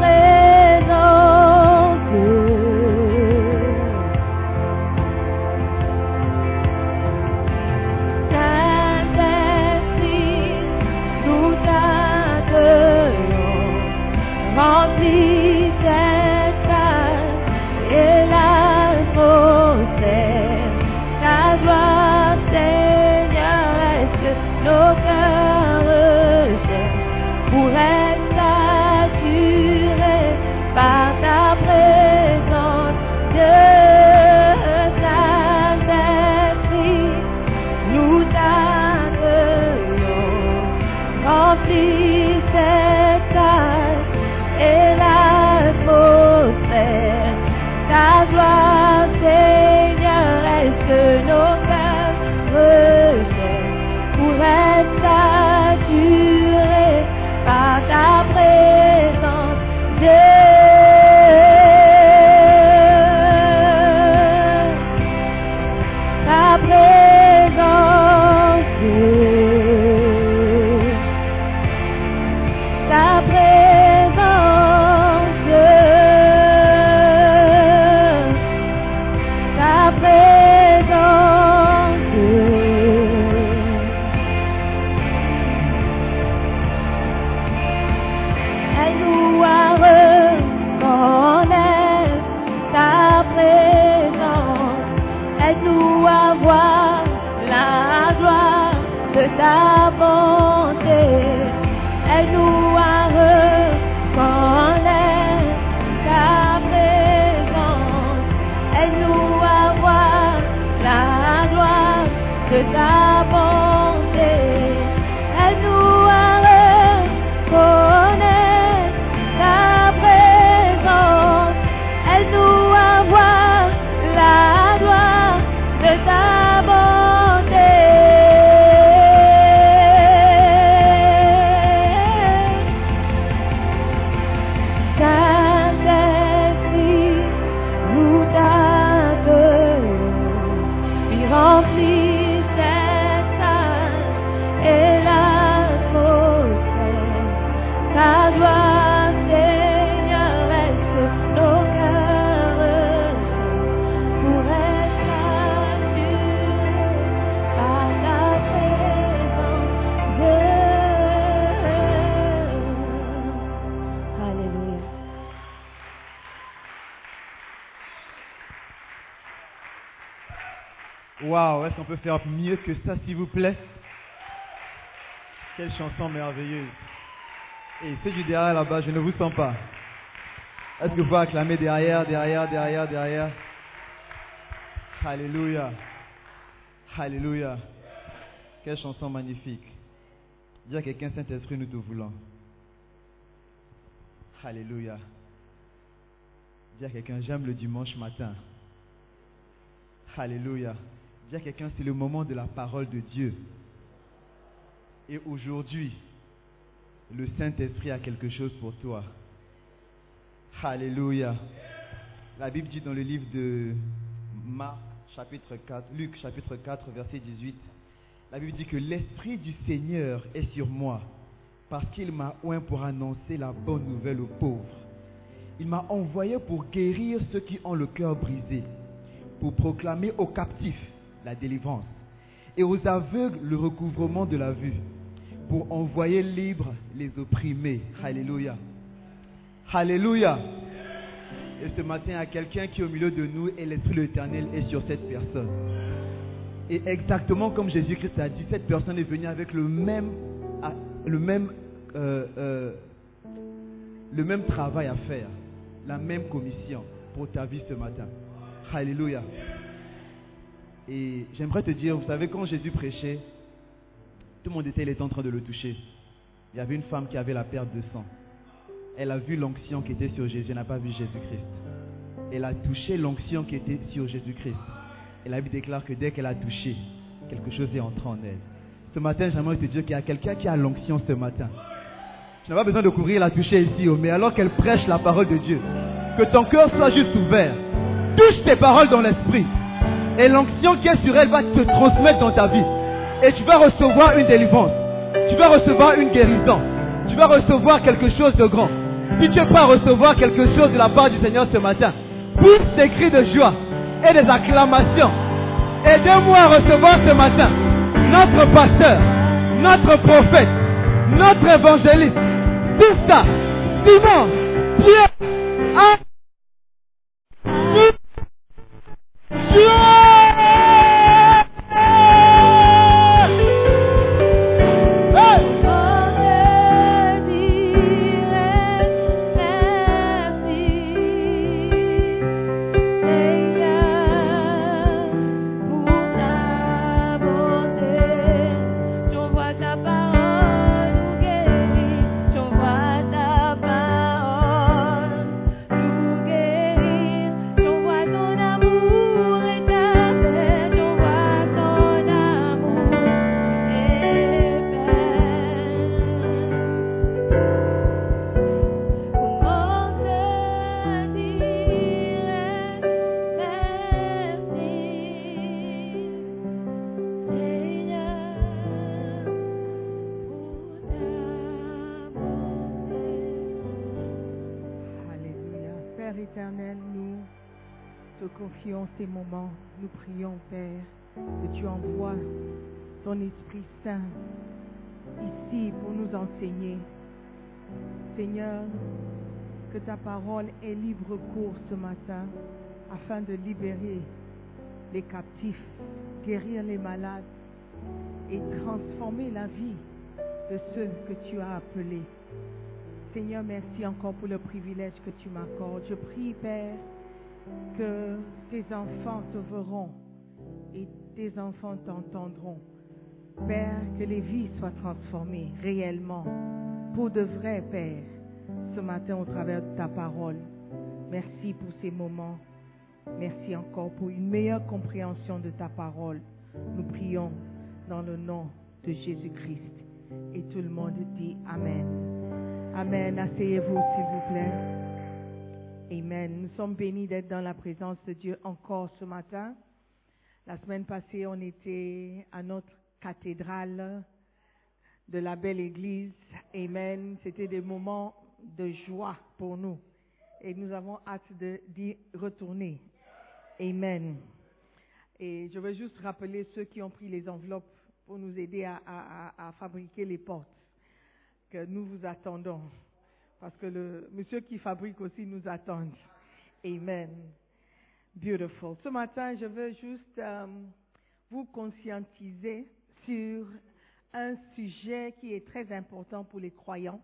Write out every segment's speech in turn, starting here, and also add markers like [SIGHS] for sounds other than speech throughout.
Ta peut faire mieux que ça, s'il vous plaît Quelle chanson merveilleuse. Et ceux du derrière là-bas, je ne vous sens pas. Est-ce que vous pouvez acclamer derrière, derrière, derrière, derrière? Alléluia. Alléluia. Quelle chanson magnifique. Dis à quelqu'un, Saint-Esprit, nous te voulons. Alléluia. Dis à quelqu'un, j'aime le dimanche matin. Alléluia. Dis quelqu'un, c'est le moment de la parole de Dieu. Et aujourd'hui, le Saint-Esprit a quelque chose pour toi. Alléluia. La Bible dit dans le livre de Marc, chapitre 4, Luc, chapitre 4, verset 18, la Bible dit que l'Esprit du Seigneur est sur moi, parce qu'il m'a oint pour annoncer la bonne nouvelle aux pauvres. Il m'a envoyé pour guérir ceux qui ont le cœur brisé, pour proclamer aux captifs la délivrance et aux aveugles le recouvrement de la vue, pour envoyer libres les opprimés. Alléluia. Alléluia. Et ce matin, a quelqu'un qui est au milieu de nous et l'Esprit de l'Éternel est sur cette personne. Et exactement comme Jésus-Christ a dit, cette personne est venue avec le même, le même, euh, euh, le même travail à faire, la même commission pour ta vie ce matin. Alléluia. Et j'aimerais te dire, vous savez, quand Jésus prêchait, tout le monde était était en train de le toucher. Il y avait une femme qui avait la perte de sang. Elle a vu l'onction qui était sur Jésus, elle n'a pas vu Jésus-Christ. Elle a touché l'onction qui était sur Jésus-Christ. Et la Bible déclare que dès qu'elle a touché, quelque chose est entré en elle. Ce matin, j'aimerais te dire qu'il y a quelqu'un qui a l'onction ce matin. Tu n'as pas besoin de courir la toucher ici, oh, mais alors qu'elle prêche la parole de Dieu, que ton cœur soit juste ouvert. Touche tes paroles dans l'esprit. Et l'onction qui est sur elle va te transmettre dans ta vie. Et tu vas recevoir une délivrance. Tu vas recevoir une guérison. Tu vas recevoir quelque chose de grand. Si tu à recevoir quelque chose de la part du Seigneur ce matin, pousse des cris de joie et des acclamations. Aidez-moi à recevoir ce matin notre pasteur, notre prophète, notre évangéliste, tout ça, Simon, Pierre, Père éternel, nous te confions ces moments. Nous prions, Père, que tu envoies ton Esprit Saint ici pour nous enseigner. Seigneur, que ta parole ait libre cours ce matin afin de libérer les captifs, guérir les malades, et transformer la vie de ceux que tu as appelés. Seigneur, merci encore pour le privilège que tu m'accordes. Je prie, Père, que tes enfants te verront et tes enfants t'entendront. Père, que les vies soient transformées réellement, pour de vrai, Père, ce matin au travers de ta parole. Merci pour ces moments. Merci encore pour une meilleure compréhension de ta parole. Nous prions dans le nom de Jésus-Christ. Et tout le monde dit Amen. Amen. Asseyez-vous, s'il vous plaît. Amen. Nous sommes bénis d'être dans la présence de Dieu encore ce matin. La semaine passée, on était à notre cathédrale de la belle église. Amen. C'était des moments de joie pour nous. Et nous avons hâte d'y retourner. Amen. Et je veux juste rappeler ceux qui ont pris les enveloppes pour nous aider à- à fabriquer les portes, nous vous attendons. Parce que le monsieur qui fabrique aussi nous attend. Amen. Beautiful. Ce matin, je veux juste euh, vous conscientiser sur un sujet qui est très important pour les croyants,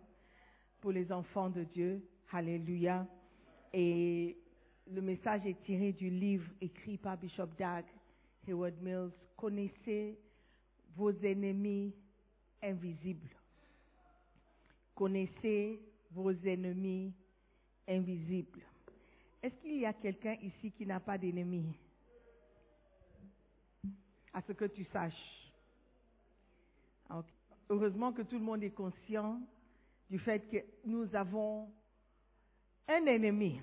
pour les enfants de Dieu. Alléluia. Et le message est tiré du livre écrit par Bishop Dag Heward Mills. Connaissez vos ennemis invisibles. Connaissez vos ennemis invisibles. Est-ce qu'il y a quelqu'un ici qui n'a pas d'ennemis? À ce que tu saches. Ok. Heureusement que tout le monde est conscient du fait que nous avons un ennemi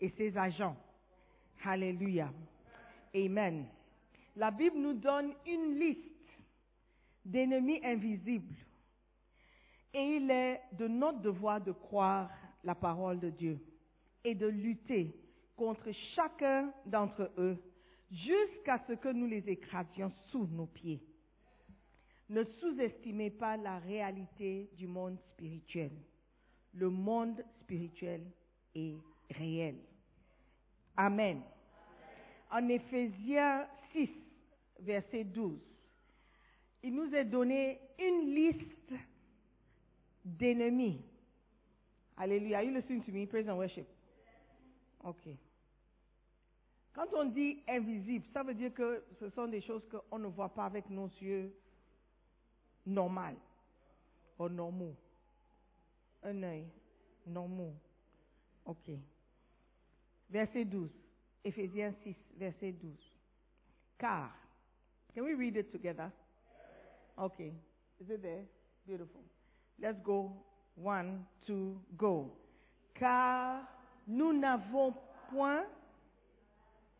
et ses agents. Alléluia. Amen. La Bible nous donne une liste d'ennemis invisibles. Et il est de notre devoir de croire la parole de Dieu et de lutter contre chacun d'entre eux jusqu'à ce que nous les écrasions sous nos pieds. Ne sous-estimez pas la réalité du monde spirituel. Le monde spirituel est réel. Amen. En Éphésiens 6, verset 12, il nous est donné une liste d'ennemis. Alléluia. Are you listening to me? Praise and worship. Ok. Quand on dit invisible, ça veut dire que ce sont des choses qu'on ne voit pas avec nos yeux normaux ou normaux. Un œil normaux. Ok. Verset 12. Éphésiens 6, verset 12. Car. Can we read it together? Okay. Is it there? Beautiful. Let's go. One, two, go. Car nous n'avons point,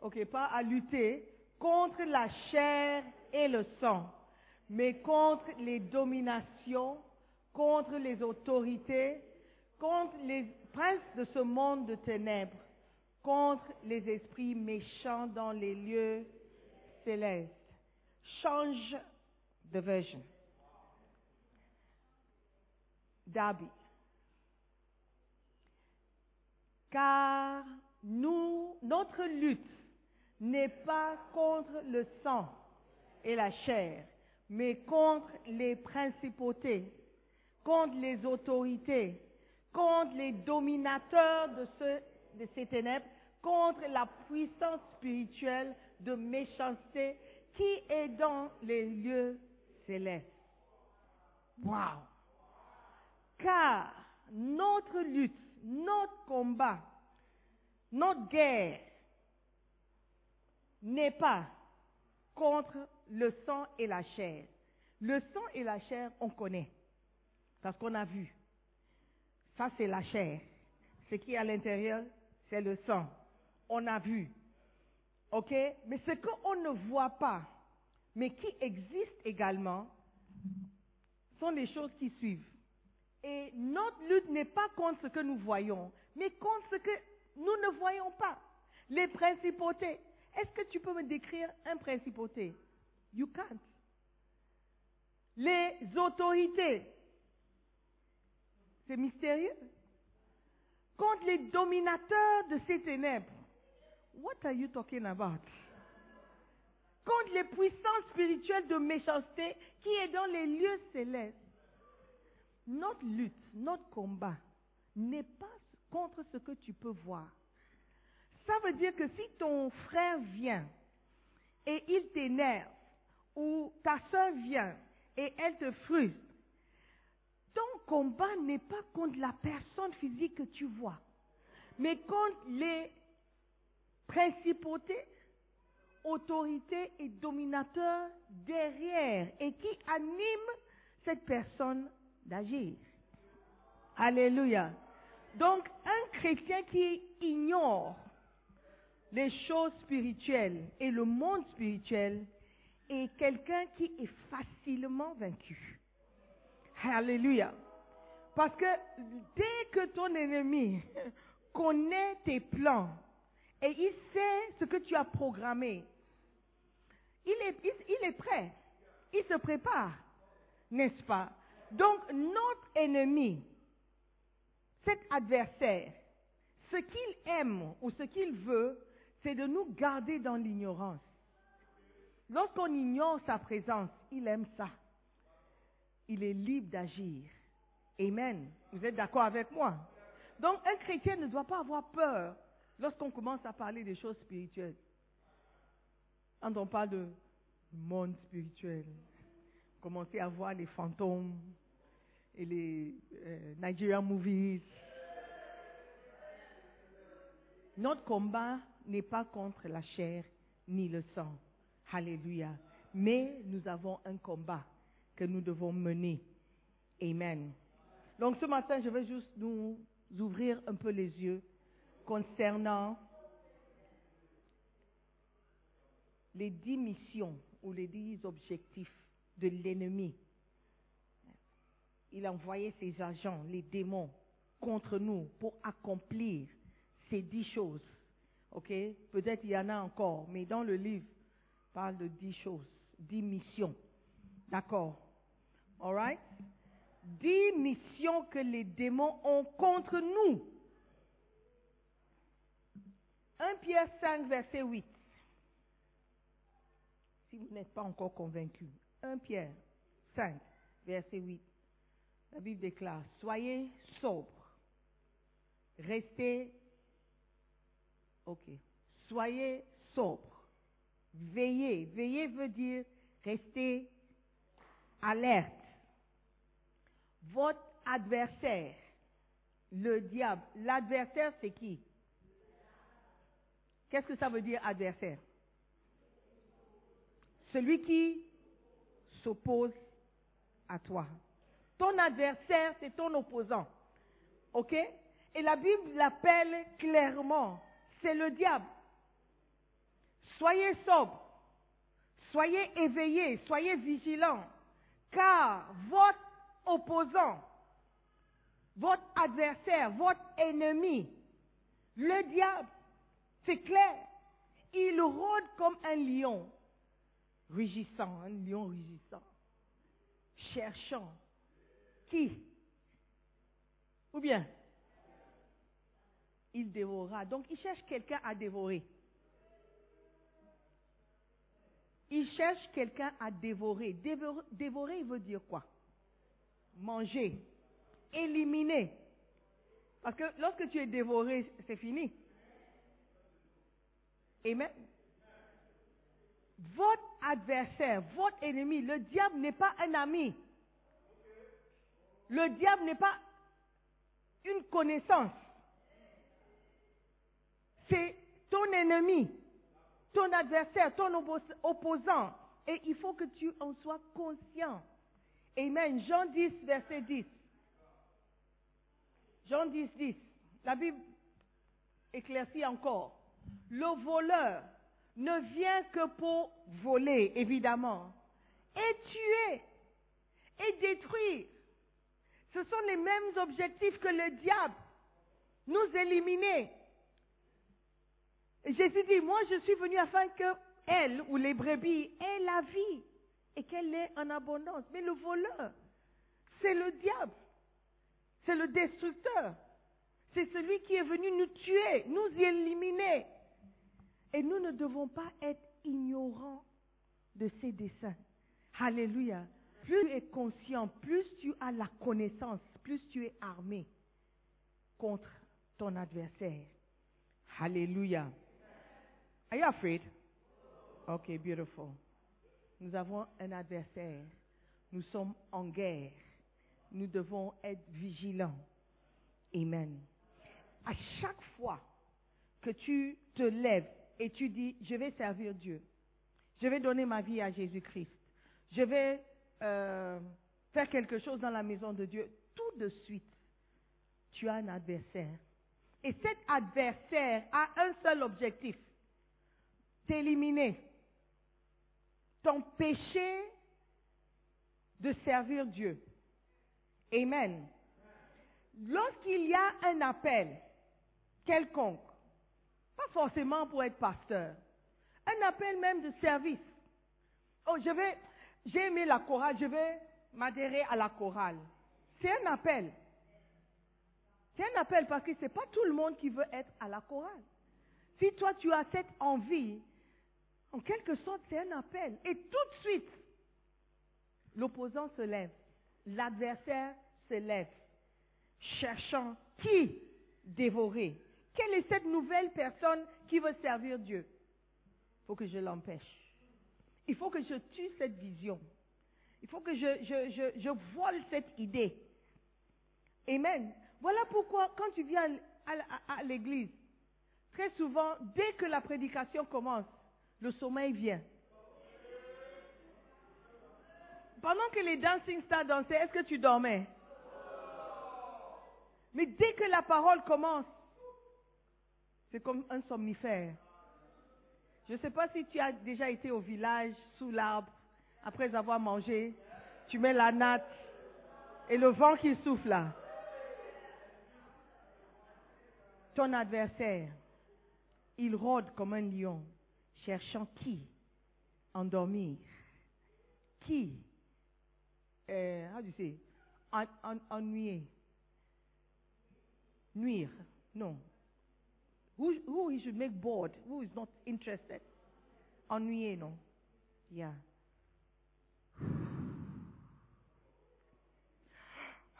ok, pas à lutter contre la chair et le sang, mais contre les dominations, contre les autorités, contre les princes de ce monde de ténèbres, contre les esprits méchants dans les lieux célestes. Change de version. Darby. Car nous, notre lutte n'est pas contre le sang et la chair, mais contre les principautés, contre les autorités, contre les dominateurs de, de ces ténèbres, contre la puissance spirituelle de méchanceté qui est dans les lieux célestes. Wow! Car notre lutte, notre combat, notre guerre n'est pas contre le sang et la chair. Le sang et la chair, on connaît, parce qu'on a vu. Ça, c'est la chair. Ce qui est à l'intérieur, c'est le sang. On a vu. OK? Mais ce qu'on ne voit pas, mais qui existe également, sont les choses qui suivent. Et notre lutte n'est pas contre ce que nous voyons, mais contre ce que nous ne voyons pas. Les principautés. Est-ce que tu peux me décrire un principauté? You can't. Les autorités. C'est mystérieux. Contre les dominateurs de ces ténèbres. What are you talking about? contre les puissances spirituelles de méchanceté qui est dans les lieux célestes. Notre lutte, notre combat n'est pas contre ce que tu peux voir. Ça veut dire que si ton frère vient et il t'énerve, ou ta soeur vient et elle te frustre, ton combat n'est pas contre la personne physique que tu vois, mais contre les principautés, autorités et dominateurs derrière et qui animent cette personne d'agir. Alléluia. Donc, un chrétien qui ignore les choses spirituelles et le monde spirituel est quelqu'un qui est facilement vaincu. Alléluia. Parce que dès que ton ennemi [LAUGHS] connaît tes plans et il sait ce que tu as programmé, il est, il, il est prêt. Il se prépare, n'est-ce pas? Donc notre ennemi, cet adversaire, ce qu'il aime ou ce qu'il veut, c'est de nous garder dans l'ignorance. Lorsqu'on ignore sa présence, il aime ça. Il est libre d'agir. Amen. Vous êtes d'accord avec moi? Donc un chrétien ne doit pas avoir peur lorsqu'on commence à parler des choses spirituelles. Quand on parle de monde spirituel, commencez à voir les fantômes et les euh, Nigerian movies. Notre combat n'est pas contre la chair ni le sang. Alléluia. Mais nous avons un combat que nous devons mener. Amen. Donc ce matin, je vais juste nous ouvrir un peu les yeux concernant les dix missions ou les dix objectifs de l'ennemi. Il a envoyé ses agents, les démons, contre nous pour accomplir ces dix choses. OK? Peut-être il y en a encore, mais dans le livre, parle de dix choses, dix missions. D'accord? All right? Dix missions que les démons ont contre nous. 1 Pierre 5, verset 8. Si vous n'êtes pas encore convaincu. 1 Pierre 5, verset 8. La Bible déclare, soyez sobres, restez, ok, soyez sobres, veillez. Veillez veut dire rester alerte. Votre adversaire, le diable, l'adversaire c'est qui? Qu'est-ce que ça veut dire adversaire? Celui qui s'oppose à toi. Ton adversaire, c'est ton opposant. OK? Et la Bible l'appelle clairement, c'est le diable. Soyez sobres, soyez éveillés, soyez vigilants, car votre opposant, votre adversaire, votre ennemi, le diable, c'est clair, il rôde comme un lion, rugissant, un lion rugissant, cherchant qui? Ou bien Il dévorera. Donc il cherche quelqu'un à dévorer. Il cherche quelqu'un à dévorer. dévorer. Veut dire quoi? Manger, éliminer. Parce que lorsque tu es dévoré, c'est fini. Amen. Votre adversaire, votre ennemi, le diable n'est pas un ami. Le diable n'est pas une connaissance. C'est ton ennemi, ton adversaire, ton opposant. Et il faut que tu en sois conscient. Amen. Jean 10, verset 10. Jean 10, 10. La Bible éclaircit encore. Le voleur ne vient que pour voler, évidemment, et tuer, et détruire. Ce sont les mêmes objectifs que le diable. Nous éliminer. Jésus dit, moi je suis venu afin que elle ou les brebis aient la vie et qu'elle ait en abondance. Mais le voleur, c'est le diable. C'est le destructeur. C'est celui qui est venu nous tuer, nous éliminer. Et nous ne devons pas être ignorants de ses desseins. Alléluia. Plus tu es conscient, plus tu as la connaissance, plus tu es armé contre ton adversaire. Alléluia. Are you afraid? Okay, beautiful. Nous avons un adversaire. Nous sommes en guerre. Nous devons être vigilants. Amen. À chaque fois que tu te lèves et tu dis, je vais servir Dieu, je vais donner ma vie à Jésus-Christ, je vais euh, faire quelque chose dans la maison de Dieu, tout de suite, tu as un adversaire. Et cet adversaire a un seul objectif, t'éliminer, t'empêcher de servir Dieu. Amen. Lorsqu'il y a un appel quelconque, pas forcément pour être pasteur, un appel même de service. Oh, je vais, j'ai aimé la chorale, je vais m'adhérer à la chorale. C'est un appel. C'est un appel parce que c'est pas tout le monde qui veut être à la chorale. Si toi tu as cette envie, en quelque sorte c'est un appel. Et tout de suite, l'opposant se lève. L'adversaire se lève. Cherchant qui dévorer. Quelle est cette nouvelle personne qui veut servir Dieu? Il faut que je l'empêche. Il faut que je tue cette vision. Il faut que je, je, cette idée. Amen. Voilà pourquoi quand tu viens à, à- à l'église, très souvent, dès que la prédication commence, le sommeil vient. Pendant que les dancing stars dansaient, est-ce que tu dormais? Mais dès que la parole commence, c'est comme un somnifère. Je ne sais pas si tu as déjà été au village, sous l'arbre, après avoir mangé, tu mets la natte et le vent qui souffle là. Ton adversaire, il rôde comme un lion, cherchant qui endormir, qui, euh, say, en, en- ennuyer, nuire, non. Who, who he should make bored, who is not interested? Ennuyer, non? Yeah.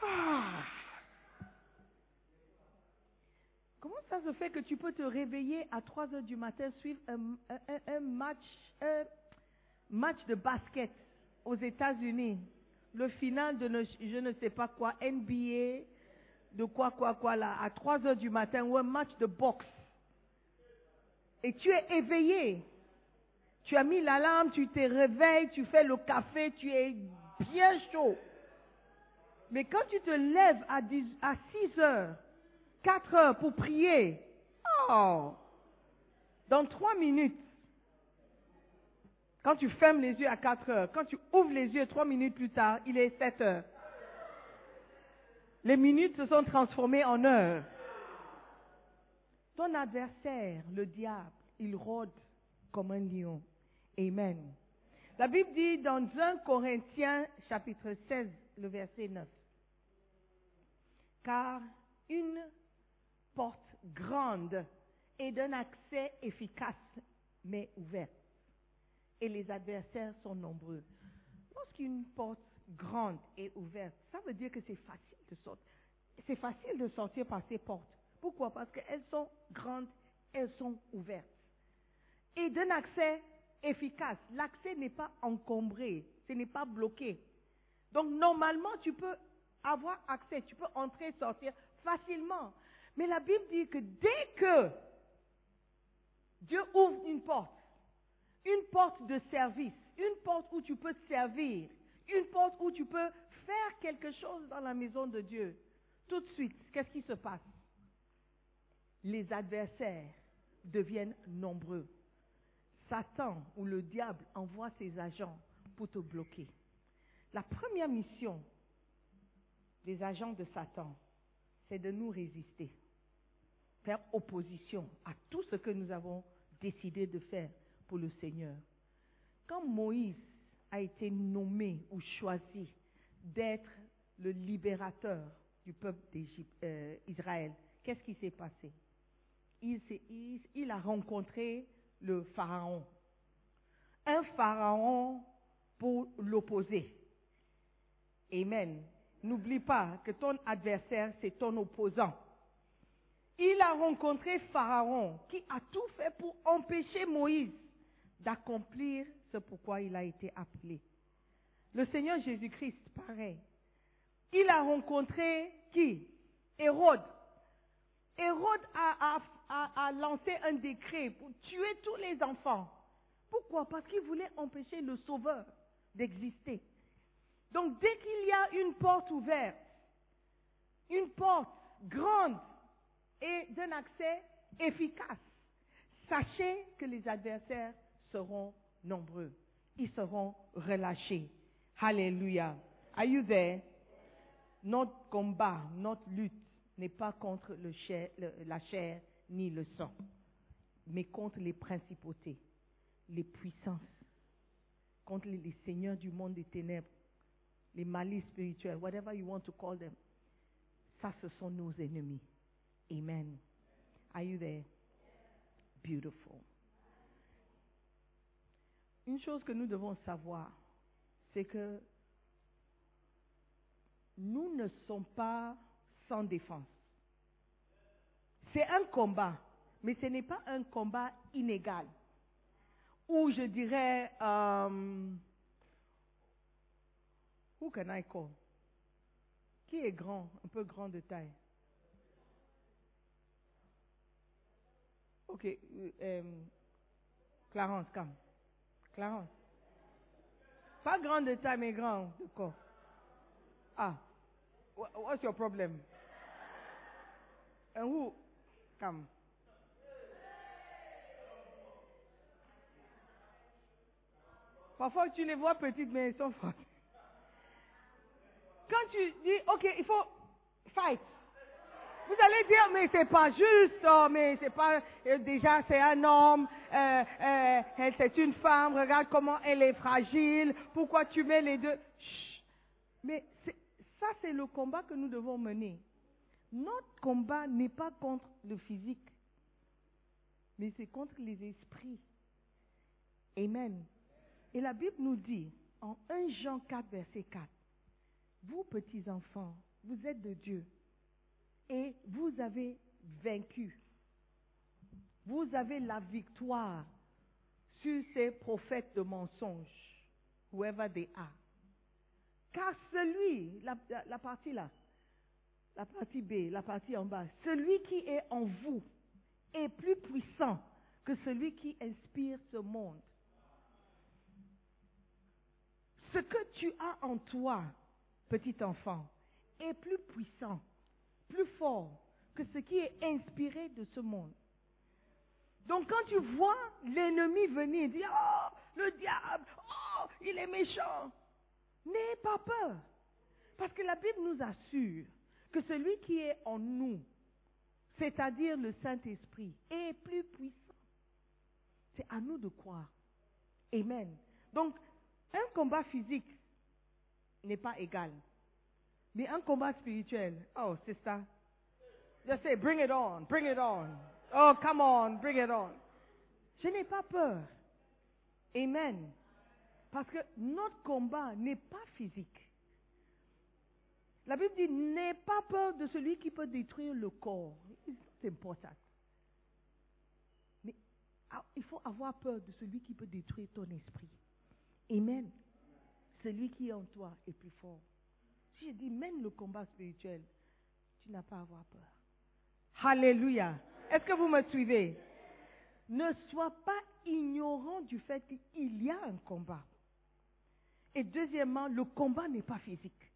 Ah. [SIGHS] Comment ça se fait que tu peux te réveiller à 3 heures du matin, suivre un, match, de basket aux États-Unis, le final de je ne sais pas quoi, NBA, de quoi, quoi, quoi là, à 3 heures du matin, ou un match de boxe. Et tu es éveillé. Tu as mis l'alarme, tu te réveilles, tu fais le café, tu es bien chaud. Mais quand tu te lèves à, 10 à 6 heures, 4 heures pour prier, oh, dans 3 minutes, quand tu fermes les yeux à 4 heures, quand tu ouvres les yeux 3 minutes plus tard, il est 7 heures. Les minutes se sont transformées en heures. Ton adversaire, le diable, il rôde comme un lion. Amen. La Bible dit dans 1 Corinthiens chapitre 16, le verset 9. Car une porte grande et d'un accès efficace mais ouverte. Et les adversaires sont nombreux. Lorsqu'une porte grande est ouverte, ça veut dire que c'est facile de sortir. C'est facile de sortir par ces portes. Pourquoi? Parce qu'elles sont grandes, elles sont ouvertes. Et d'un accès efficace. L'accès n'est pas encombré, ce n'est pas bloqué. Donc normalement, tu peux avoir accès, tu peux entrer, sortir facilement. Mais la Bible dit que dès que Dieu ouvre une porte, une porte de service, une porte où tu peux servir, une porte où tu peux faire quelque chose dans la maison de Dieu, tout de suite, qu'est-ce qui se passe? Les adversaires deviennent nombreux. Satan ou le diable envoie ses agents pour te bloquer. La première mission des agents de Satan, c'est de nous résister, faire opposition à tout ce que nous avons décidé de faire pour le Seigneur. Quand Moïse a été nommé ou choisi d'être le libérateur du peuple d'Israël, qu'est-ce qui s'est passé? Il, a rencontré le Pharaon. un pharaon pour l'opposer. Amen. N'oublie pas que ton adversaire, c'est ton opposant. Il a rencontré Pharaon qui a tout fait pour empêcher Moïse d'accomplir ce pourquoi il a été appelé. Le Seigneur Jésus-Christ, pareil. Il a rencontré qui? Hérode. Hérode a, lancé un décret pour tuer tous les enfants. Pourquoi? Parce qu'il voulait empêcher le Sauveur d'exister. Donc dès qu'il y a une porte ouverte, une porte grande et d'un accès efficace, sachez que les adversaires seront nombreux. Ils seront relâchés. Alléluia. Are you there? Notre combat, notre lutte n'est pas contre la chair ni le sang, mais contre les principautés, les puissances, contre les, les seigneurs du monde des ténèbres, les malices spirituels, whatever you want to call them. Ça, ce sont nos ennemis. Amen. Are you there? Beautiful. Une chose que nous devons savoir, c'est que nous ne sommes pas sans défense. C'est un combat, mais ce n'est pas un combat inégal. Ou je dirais, euh, who can I call? Qui est grand, un peu grand de taille? Ok, euh, Clarence, come. Clarence. Pas grand de taille, mais grand de corps. Ah, wha- what's your problem? Who? Come. Parfois, tu les vois petites, mais ils sont fortes. Quand tu dis, OK, il faut fight. Vous allez dire, mais c'est pas juste, oh, mais c'est pas, euh, déjà c'est un homme, euh, euh, c'est une femme, regarde comment elle est fragile, pourquoi tu mets les deux. Mais ça c'est le combat que nous devons mener. Notre combat n'est pas contre le physique, mais c'est contre les esprits. Amen. Et la Bible nous dit, en 1 Jean 4, verset 4, vous petits enfants, vous êtes de Dieu et vous avez vaincu. Vous avez la victoire sur ces prophètes de mensonges, whoever they are. Car celui, la, partie là, la partie B, la partie en bas, celui qui est en vous est plus puissant que celui qui inspire ce monde. Ce que tu as en toi, petit enfant, est plus puissant, plus fort que ce qui est inspiré de ce monde. Donc quand tu vois l'ennemi venir dire, oh, le diable, oh, il est méchant, n'aie pas peur. Parce que la Bible nous assure que celui qui est en nous, c'est-à-dire le Saint-Esprit, est plus puissant. C'est à nous de croire. Amen. Donc, un combat physique n'est pas égal. Mais un combat spirituel, oh, c'est ça. Just say, bring it on, bring it on. Oh, come on, bring it on. Je n'ai pas peur. Amen. Parce que notre combat n'est pas physique. La Bible dit, n'aie pas peur de celui qui peut détruire le corps. C'est important. Mais ah, il faut avoir peur de celui qui peut détruire ton esprit. Amen. Celui qui est en toi est plus fort. Si je dis mène le combat spirituel, tu n'as pas à avoir peur. Alléluia. Est-ce que vous me suivez? Ne sois pas ignorant du fait qu'il y a un combat. Et deuxièmement, le combat n'est pas physique.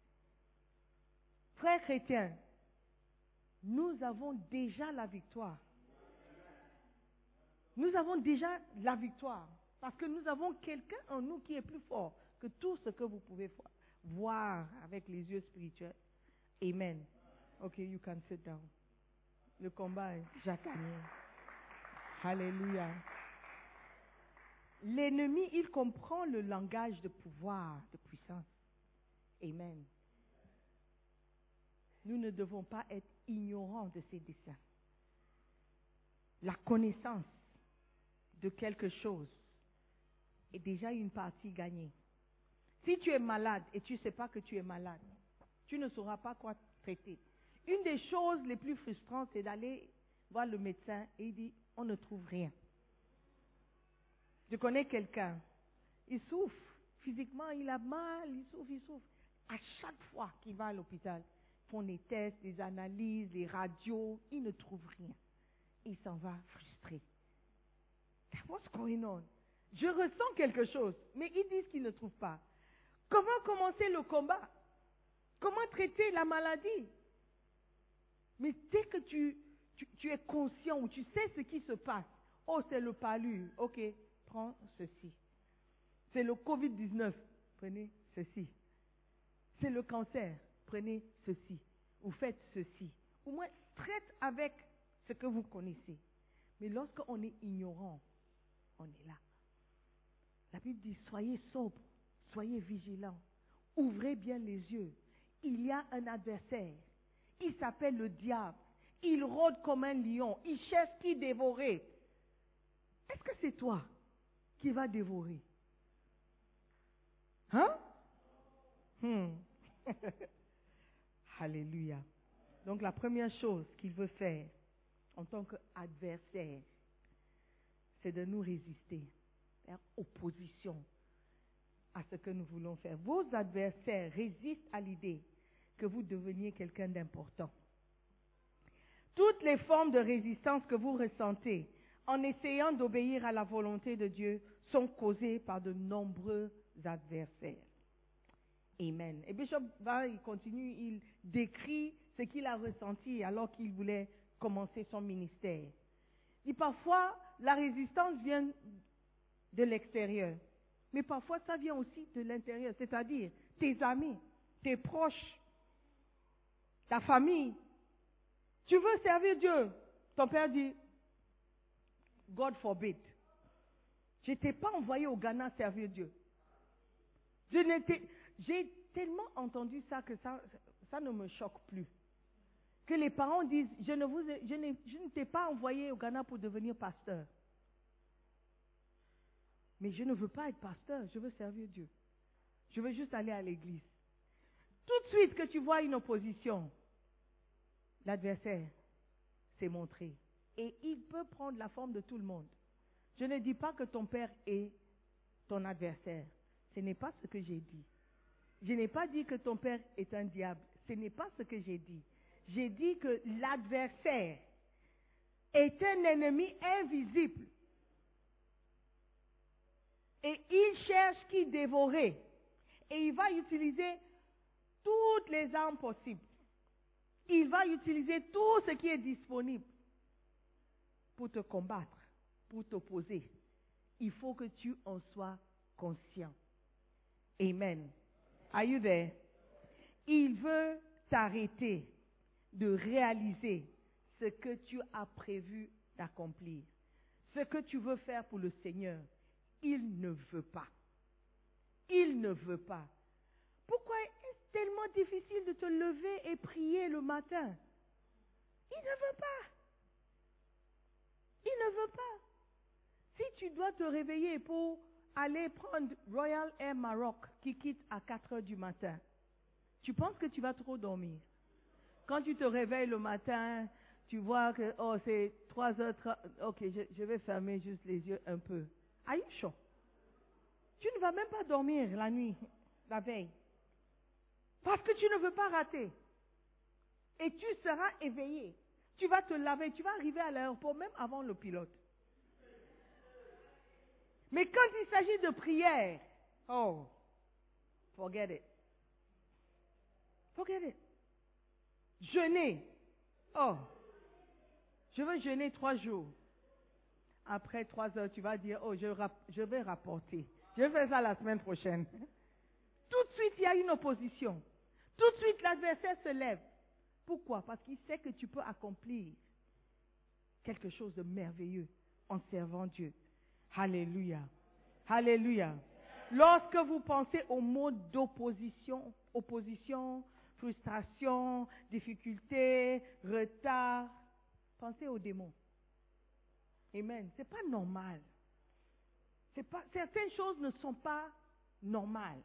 Frères chrétiens, nous avons déjà la victoire. Nous avons déjà la victoire. Parce que nous avons quelqu'un en nous qui est plus fort que tout ce que vous pouvez vo- voir avec les yeux spirituels. Amen. Ok, you can sit down. Le combat est déjà gagné. Alléluia. L'ennemi, il comprend le langage de pouvoir, de puissance. Amen. Nous ne devons pas être ignorants de ses desseins. La connaissance de quelque chose est déjà une partie gagnée. Si tu es malade et tu ne sais pas que tu es malade, tu ne sauras pas quoi traiter. Une des choses les plus frustrantes, c'est d'aller voir le médecin et il dit, on ne trouve rien. Je connais quelqu'un, il souffre physiquement, il a mal, il souffre, il souffre. À chaque fois qu'il va à l'hôpital, font des tests, des analyses, des radios, il ne trouve rien. Il s'en va frustré. What's going on? Je ressens quelque chose, mais ils disent qu'ils ne trouvent pas. Comment commencer le combat? Comment traiter la maladie? Mais dès que tu, tu, tu es conscient ou tu sais ce qui se passe, oh c'est le palu, ok, prends ceci. C'est le Covid-19, prenez ceci. C'est le cancer, prenez ceci. Ou faites ceci. Au moins, traite avec ce que vous connaissez. Mais lorsqu'on est ignorant, on est là. La Bible dit, soyez sobre, soyez vigilants, ouvrez bien les yeux. Il y a un adversaire. Il s'appelle le diable. Il rôde comme un lion. Il cherche qui dévorer. Est-ce que c'est toi qui vas dévorer? Hein? Hmm. [LAUGHS] Alléluia. Donc la première chose qu'il veut faire en tant qu'adversaire, c'est de nous résister, faire opposition à ce que nous voulons faire. Vos adversaires résistent à l'idée que vous deveniez quelqu'un d'important. Toutes les formes de résistance que vous ressentez en essayant d'obéir à la volonté de Dieu sont causées par de nombreux adversaires. Amen. Et Bishop va, il continue, il décrit ce qu'il a ressenti alors qu'il voulait commencer son ministère. Et parfois, la résistance vient de l'extérieur, mais parfois ça vient aussi de l'intérieur, c'est-à-dire tes amis, tes proches, ta famille. Tu veux servir Dieu. Ton père dit, God forbid. Je t'ai pas envoyé au Ghana servir Dieu. Je n'étais, j'ai tellement entendu ça que ça, ne me choque plus. Que les parents disent, je ne vous, ai- je n'ai- je ne t'ai pas envoyé au Ghana pour devenir pasteur. Mais je ne veux pas être pasteur, je veux servir Dieu. Je veux juste aller à l'église. Tout de suite que tu vois une opposition, l'adversaire s'est montré. Et il peut prendre la forme de tout le monde. Je ne dis pas que ton père est ton adversaire. Ce n'est pas ce que j'ai dit. Je n'ai pas dit que ton père est un diable. Ce n'est pas ce que j'ai dit. J'ai dit que l'adversaire est un ennemi invisible. Et il cherche qui dévorer. Et il va utiliser toutes les armes possibles. Il va utiliser tout ce qui est disponible pour te combattre, pour t'opposer. Il faut que tu en sois conscient. Amen. Are you? Il veut t'arrêter de réaliser ce que tu as prévu d'accomplir, ce que tu veux faire pour le Seigneur. Il ne veut pas. Il ne veut pas. Pourquoi est-ce tellement difficile de te lever et prier le matin? Il ne veut pas. Il ne veut pas. Si tu dois te réveiller pour aller prendre Royal Air Maroc qui quitte à 4 heures du matin, tu penses que tu vas trop dormir? Quand tu te réveilles le matin, tu vois que oh, c'est 3 heures, 30, ok, je, je vais fermer juste les yeux un peu. Are you sure? Tu ne vas même pas dormir la nuit, la veille. Parce que tu ne veux pas rater. Et tu seras éveillé. Tu vas te laver, tu vas arriver à l'aéroport même avant le pilote. Mais quand il s'agit de prière, oh, forget it. Forget it. Jeûner, oh, je veux jeûner trois jours. Après trois heures, tu vas dire, oh, je, vais rapporter. Je vais faire ça la semaine prochaine. [LAUGHS] Tout de suite, il y a une opposition. Tout de suite, l'adversaire se lève. Pourquoi? Parce qu'il sait que tu peux accomplir quelque chose de merveilleux en servant Dieu. Alléluia. Alléluia. Lorsque vous pensez au mot d'opposition, opposition, frustration, difficulté, retard, pensez aux démons. Amen. C'est pas normal. Pas, certaines choses ne sont pas normales.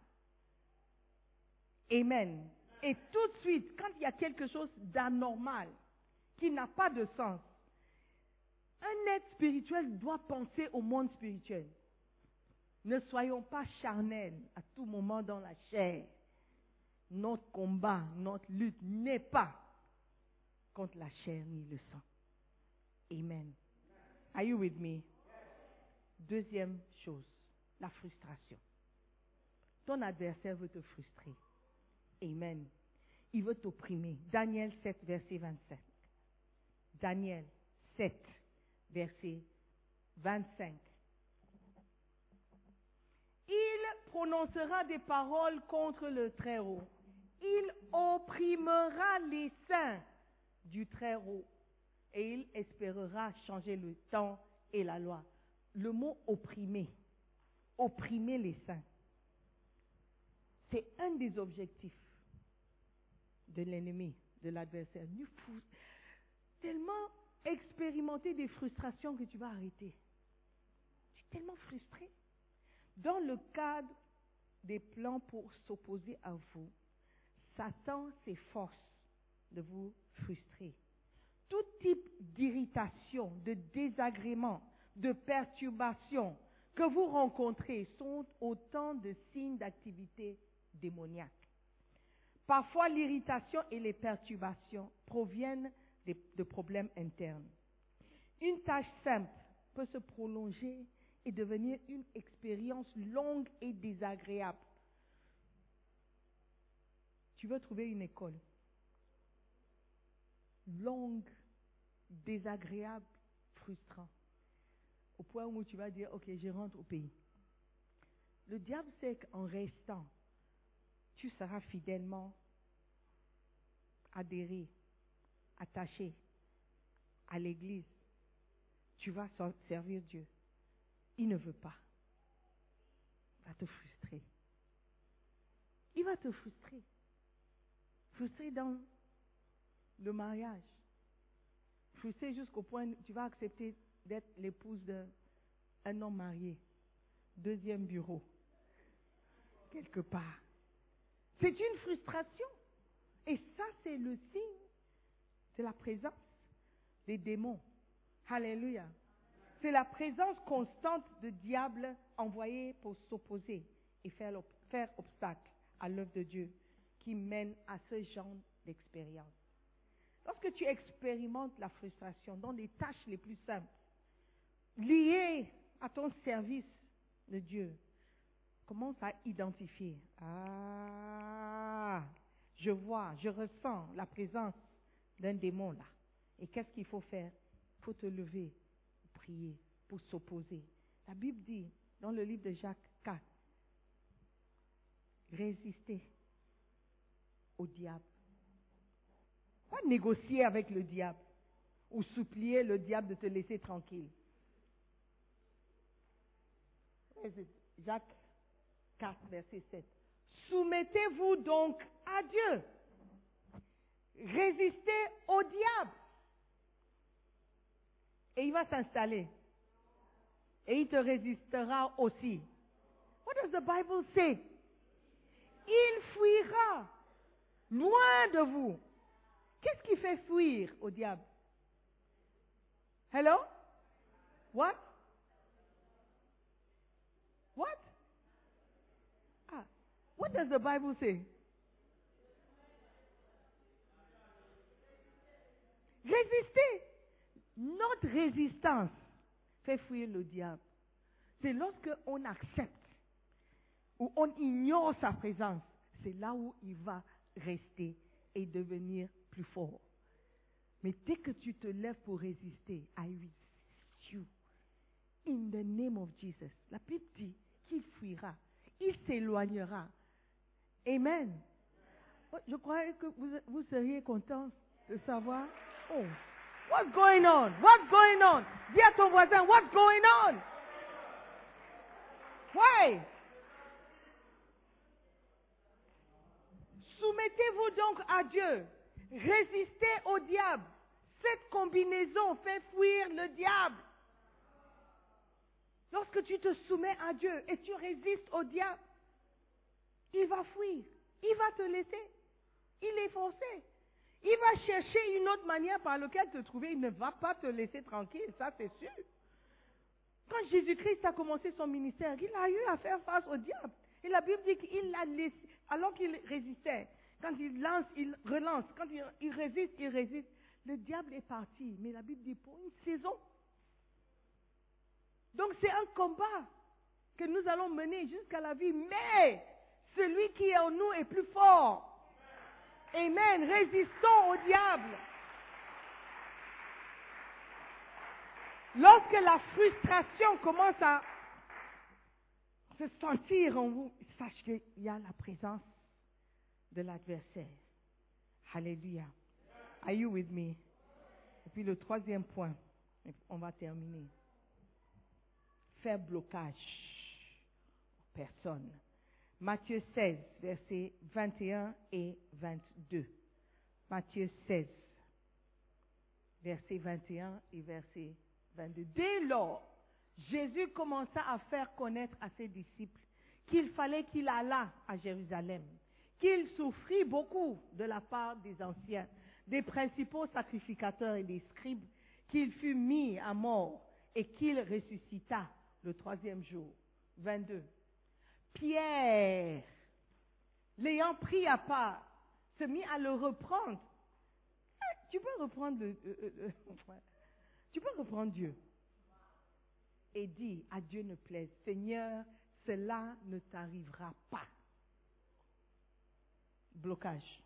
Amen. Et tout de suite, quand il y a quelque chose d'anormal, qui n'a pas de sens, un être spirituel doit penser au monde spirituel. Ne soyons pas charnels à tout moment dans la chair. Notre combat, notre lutte n'est pas contre la chair ni le sang. Amen. Are you with me? Deuxième chose, la frustration. Ton adversaire veut te frustrer. Amen. Il veut t'opprimer. Daniel 7, verset 25. Daniel 7, verset 25. Il prononcera des paroles contre le Très-Haut. Il opprimera les saints du Très-Haut. Et il espérera changer le temps et la loi. Le mot opprimer, opprimer les saints, c'est un des objectifs de l'ennemi, de l'adversaire. Tellement expérimenter des frustrations que tu vas arrêter. Tu es tellement frustré. Dans le cadre des plans pour s'opposer à vous, Satan s'efforce de vous frustrer. Tout type d'irritation, de désagrément, de perturbation que vous rencontrez sont autant de signes d'activité démoniaque. Parfois, l'irritation et les perturbations proviennent de problèmes internes. Une tâche simple peut se prolonger et devenir une expérience longue et désagréable. Tu veux trouver une école longue, désagréable, frustrant, au point où tu vas dire, ok, je rentre au pays. Le diable sait qu'en restant, tu seras fidèlement adhéré, attaché à l'Église. Tu vas servir Dieu. Il ne veut pas. Il va te frustrer. Il va te frustrer. Frustré dans le mariage. Frustré jusqu'au point où tu vas accepter d'être l'épouse d'un homme marié. Deuxième bureau. Quelque part. C'est une frustration. Et ça, c'est le signe de la présence des démons. Alléluia. C'est la présence constante de diables envoyés pour s'opposer et faire obstacle à l'œuvre de Dieu qui mène à ce genre d'expérience. Lorsque tu expérimentes la frustration dans les tâches les plus simples, liées à ton service de Dieu, commence à identifier. Ah, je vois, je ressens la présence d'un démon là. Et qu'est-ce qu'il faut faire? Il faut te lever, prier pour s'opposer. La Bible dit dans le livre de Jacques 4, résistez au diable. Pas négocier avec le diable ou supplier le diable de te laisser tranquille. Jacques 4, verset 7. Soumettez-vous donc à Dieu. Résistez au diable. Et il va s'installer. Et il te résistera aussi. What does the Bible say? Il fuira loin de vous. Qu'est-ce qui fait fuir au diable? Hello? What? What? Ah, what does the Bible say? Résister. Notre résistance fait fuir le diable. C'est lorsque on accepte ou on ignore sa présence, c'est là où il va rester et devenir plus fort. Mais dès que tu te lèves pour résister, I resist you. In the name of Jesus. La Bible dit qu'il fuira, il s'éloignera. Amen. Je croyais que vous, vous seriez content de savoir. Oh, what's going on? What's going on? Dis à ton voisin, what's going on? Why? Soumettez-vous donc à Dieu. Résistez au diable. Cette combinaison fait fuir le diable. Lorsque tu te soumets à Dieu et tu résistes au diable, il va fuir. Il va te laisser. Il est forcé. Il va chercher une autre manière par laquelle te trouver. Il ne va pas te laisser tranquille, ça c'est sûr. Quand Jésus-Christ a commencé son ministère, il a eu à faire face au diable. Et la Bible dit qu'il l'a laissé, alors qu'il résistait. Quand il lance, il relance. Quand il, résiste, il résiste. Le diable est parti. Mais la Bible dit pour une saison. Donc c'est un combat que nous allons mener jusqu'à la vie. Mais celui qui est en nous est plus fort. Amen. Résistons au diable. Lorsque la frustration commence à se sentir en vous, sache qu'il y a la présence de l'adversaire. Alléluia. Are you with me? Et puis le troisième point, on va terminer. Faire blocage aux personnes. Matthieu 16, versets 21 et 22. Matthieu 16, versets 21 et verset 22. Dès lors, Jésus commença à faire connaître à ses disciples qu'il fallait qu'il allât à Jérusalem, qu'il souffrit beaucoup de la part des anciens, des principaux sacrificateurs et des scribes, qu'il fut mis à mort et qu'il ressuscita le troisième jour. 22. Pierre, l'ayant pris à part, se mit à le reprendre. Eh, Tu peux reprendre euh, euh, euh, [LAUGHS] tu peux reprendre Dieu et dit à Dieu ne plaise, Seigneur, cela ne t'arrivera pas. Blocage.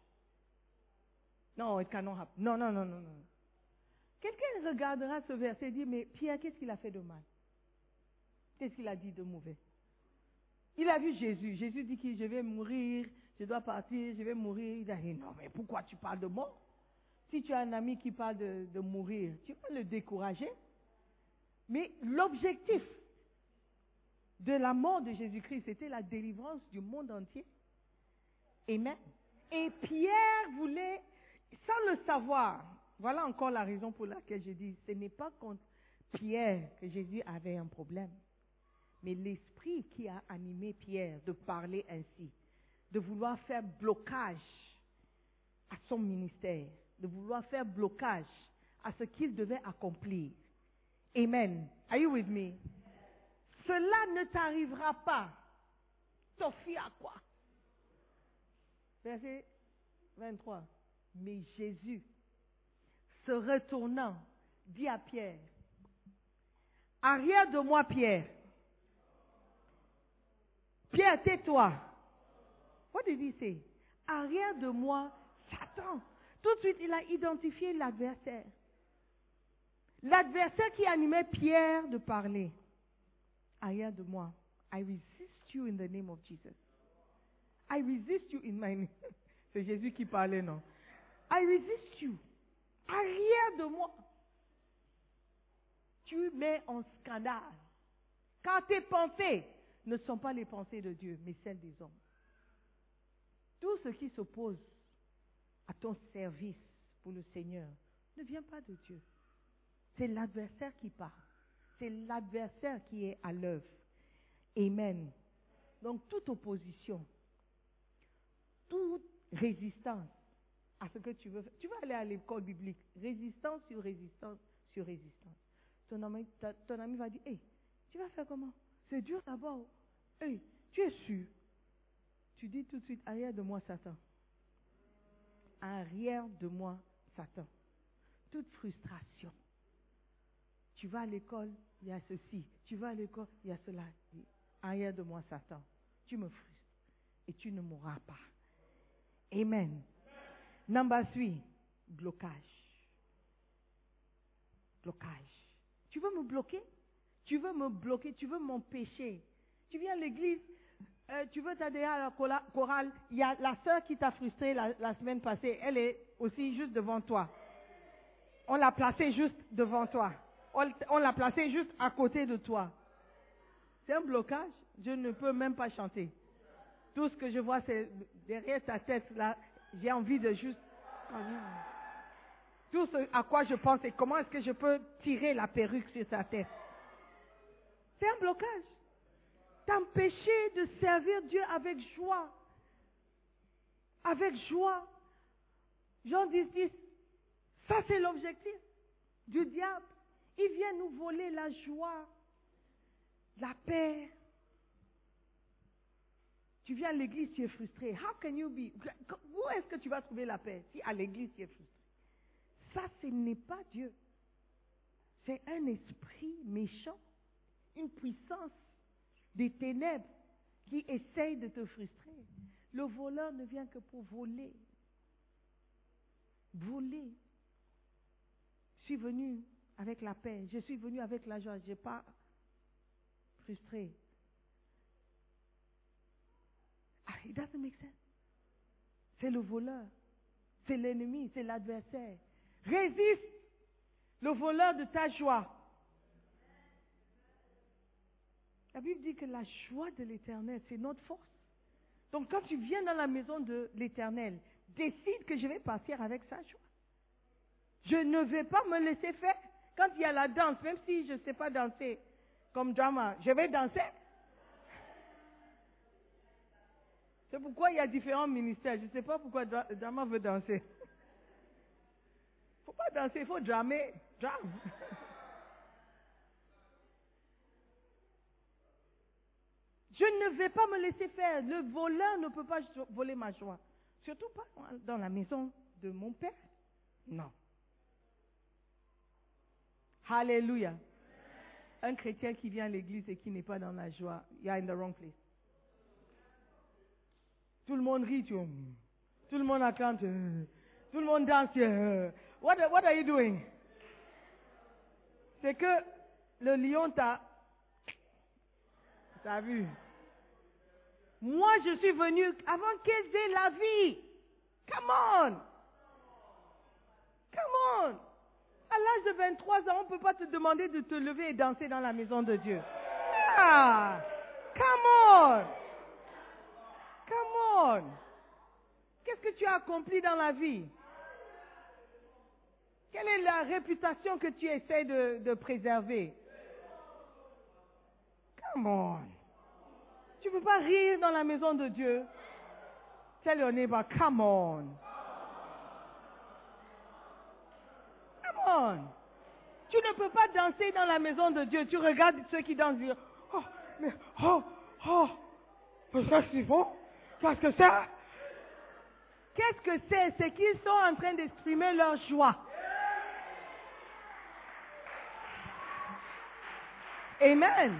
Non, it cannot. Non, non, non, non, non. Quelqu'un regardera ce verset et dit, mais Pierre, qu'est-ce qu'il a fait de mal? Qu'est-ce qu'il a dit de mauvais? Il a vu Jésus. Jésus dit que je vais mourir, je dois partir, je vais mourir. Il a dit, non, mais pourquoi tu parles de mort? Si tu as un ami qui parle de, mourir, tu vas le décourager. Mais l'objectif de la mort de Jésus-Christ, c'était la délivrance du monde entier. Amen. Et Pierre voulait, sans le savoir, voilà encore la raison pour laquelle je dis, ce n'est pas contre Pierre que Jésus avait un problème, mais l'esprit qui a animé Pierre de parler ainsi, de vouloir faire blocage à son ministère, de vouloir faire blocage à ce qu'il devait accomplir. Amen. Are you with me? Cela ne t'arrivera pas. Sophie à quoi? Verset 23. Mais Jésus, se retournant, dit à Pierre, Arrière de moi, Pierre. Pierre, tais-toi. What did he say? Arrière de moi, Satan. Tout de suite, il a identifié l'adversaire. L'adversaire qui animait Pierre de parler. Arrière de moi. I resist you in the name of Jesus. I resist you in my name. [LAUGHS] C'est Jésus qui parlait, non? I resist you. Arrière de moi. Tu mets en scandale. Car tes pensées ne sont pas les pensées de Dieu, mais celles des hommes. Tout ce qui s'oppose à ton service pour le Seigneur ne vient pas de Dieu. C'est l'adversaire qui part. C'est l'adversaire qui est à l'œuvre. Amen. Donc toute opposition, toute résistance à ce que tu veux faire. Tu vas aller à l'école biblique. Résistance sur résistance sur résistance. Ton ami, va dire, hey, tu vas faire comment? C'est dur d'abord. Hey, tu es sûr? Tu dis tout de suite, arrière de moi, Satan. Arrière de moi, Satan. Toute frustration. Tu vas à l'école, il y a ceci. Tu vas à l'école, il y a cela. Arrière de moi, Satan. Tu me frustres. Et tu ne mourras pas. Amen. Number three, blocage. Blocage. Tu veux me bloquer? Tu veux me bloquer Tu veux m'empêcher Tu viens à l'église, euh, tu veux t'adhérer à la chorale. Il y a la sœur qui t'a frustré la, semaine passée. Elle est aussi juste devant toi. On l'a placée juste devant toi. On, l'a placée juste à côté de toi. C'est un blocage. Je ne peux même pas chanter. Tout ce que je vois, c'est derrière sa tête, là, j'ai envie de juste... Tout ce à quoi je pense, c'est comment est-ce que je peux tirer la perruque sur sa tête. C'est un blocage. T'empêcher de servir Dieu avec joie. Avec joie. Jean 10, 10. Ça, c'est l'objectif du diable. Il vient nous voler la joie, la paix. Tu viens à l'église, tu es frustré. How can you be? Où est-ce que tu vas trouver la paix si à l'église tu es frustré? Ça, ce n'est pas Dieu. C'est un esprit méchant, une puissance des ténèbres qui essaye de te frustrer. Le voleur ne vient que pour voler. Voler. Je suis venu avec la paix. Je suis venu avec la joie. Je n'ai pas frustré. Ah, it doesn't make sense. C'est le voleur. C'est l'ennemi. C'est l'adversaire. Résiste le voleur de ta joie. La Bible dit que la joie de l'éternel, c'est notre force. Donc quand tu viens dans la maison de l'éternel, décide que je vais partir avec sa joie. Je ne vais pas me laisser faire. Quand il y a la danse, même si je ne sais pas danser comme drama, je vais danser. C'est pourquoi il y a différents ministères. Je ne sais pas pourquoi drama veut danser. Il ne faut pas danser, il faut dramer. Drame. Je ne vais pas me laisser faire. Le voleur ne peut pas voler ma joie. Surtout pas dans la maison de mon père. Non. Alléluia. Un chrétien qui vient à l'église et qui n'est pas dans la joie, you are in the wrong place. Tout le monde rit, Tout le monde acclame, tout le monde danse. What, what are you doing? C'est que le lion t'a. T'as vu? Moi, je suis venu avant qu'elle ait la vie. Come on! Come on! À l'âge de 23 ans, on ne peut pas te demander de te lever et danser dans la maison de Dieu. Ah! Come on! Come on! Qu'est-ce que tu as accompli dans la vie? Quelle est la réputation que tu essaies de, de préserver? Come on! Tu ne peux pas rire dans la maison de Dieu. Tell your neighbor, come on. Tu ne peux pas danser dans la maison de Dieu. Tu regardes ceux qui dansent. Oh, mais, oh, oh, mais ça c'est bon. Qu'est-ce que c'est? Qu'est-ce que c'est? C'est qu'ils sont en train d'exprimer leur joie. Amen.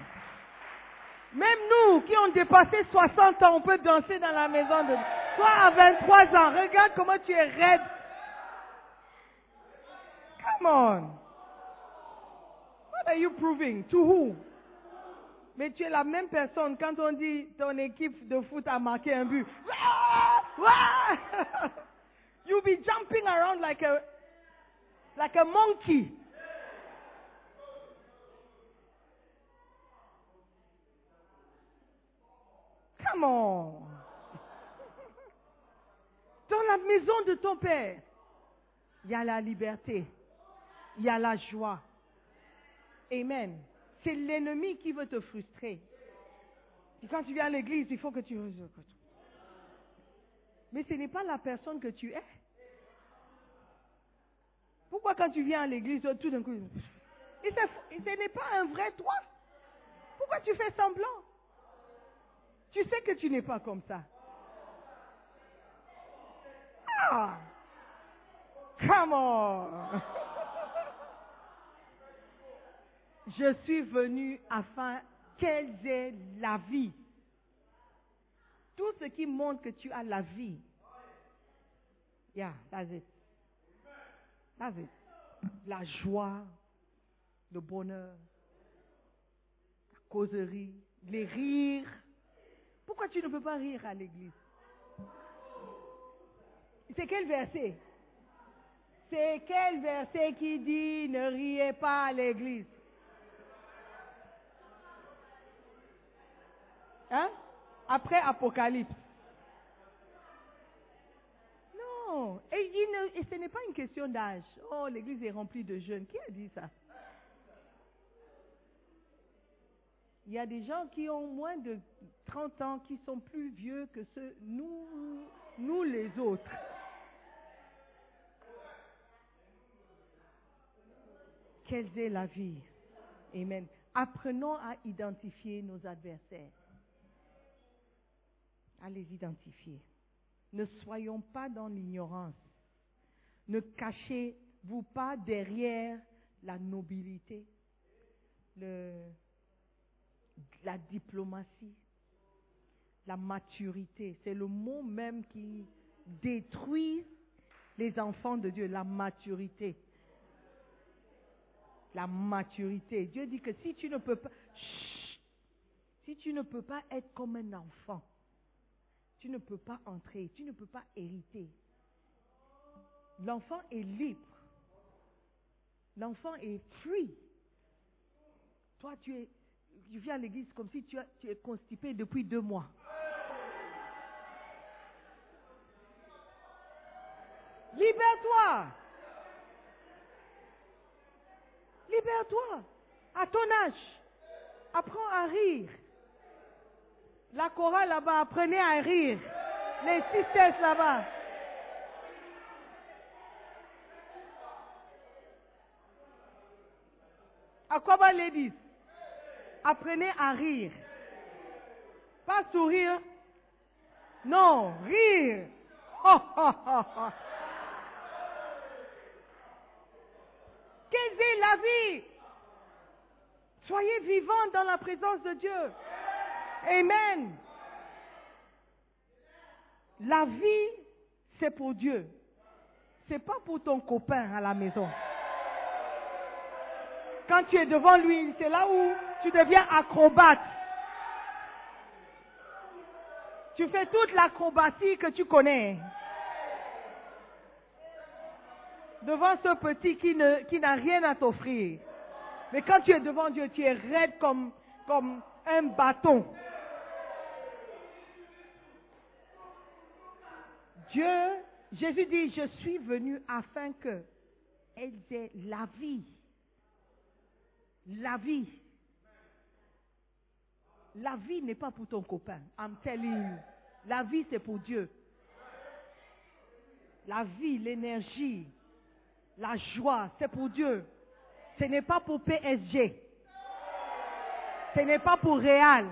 Même nous qui ont dépassé 60 ans, on peut danser dans la maison de. Toi à 23 ans, regarde comment tu es raide Come on. What are you proving? To who? Mais tu es la même personne quand on dit ton équipe de foot a marqué un but. [LAUGHS] You'll be jumping around like a like a monkey. Come. Dans la maison de ton père, il y a la liberté il y a la joie. Amen. C'est l'ennemi qui veut te frustrer. Et quand tu viens à l'église, il faut que tu... Mais ce n'est pas la personne que tu es. Pourquoi quand tu viens à l'église, tout d'un coup... Ce n'est pas un vrai toi. Pourquoi tu fais semblant? Tu sais que tu n'es pas comme ça. Ah! Come on! Je suis venu afin qu'elles aient la vie. Tout ce qui montre que tu as la vie. Yeah, that's it. That's it. La joie, le bonheur, la causerie, les rires. Pourquoi tu ne peux pas rire à l'église? C'est quel verset? C'est quel verset qui dit ne riez pas à l'église? Hein? Après Apocalypse. Non. Et, et ce n'est pas une question d'âge. Oh, l'église est remplie de jeunes. Qui a dit ça? Il y a des gens qui ont moins de 30 ans qui sont plus vieux que nous, nous les autres. Quelle est la vie? Amen. Apprenons à identifier nos adversaires. À les identifier. Ne soyons pas dans l'ignorance. Ne cachez-vous pas derrière la nobilité, le, la diplomatie, la maturité. C'est le mot même qui détruit les enfants de Dieu, la maturité. La maturité. Dieu dit que si tu ne peux pas, si tu ne peux pas être comme un enfant, tu ne peux pas entrer, tu ne peux pas hériter. L'enfant est libre. L'enfant est free. Toi, tu es, tu viens à l'église comme si tu, es constipé depuis deux mois. Libère-toi. Libère-toi. À ton âge. Apprends à rire. La chorale là-bas, apprenez à rire. Les sisters là-bas. Aquaba Ladies, apprenez à rire. Pas sourire. Non, rire. Oh, oh, oh, oh. Quelle est la vie Soyez vivants dans la présence de Dieu. Amen. La vie, c'est pour Dieu. C'est pas pour ton copain à la maison. Quand tu es devant lui, c'est là où tu deviens acrobate. Tu fais toute l'acrobatie que tu connais. Devant ce petit qui ne- qui n'a rien à t'offrir. Mais quand tu es devant Dieu, tu es raide comme, un bâton. Dieu, Jésus dit, je suis venu afin que elles aient la vie. La vie. La vie n'est pas pour ton copain. I'm telling you. La vie, c'est pour Dieu. La vie, l'énergie, la joie, c'est pour Dieu. Ce n'est pas pour PSG. Ce n'est pas pour Réal.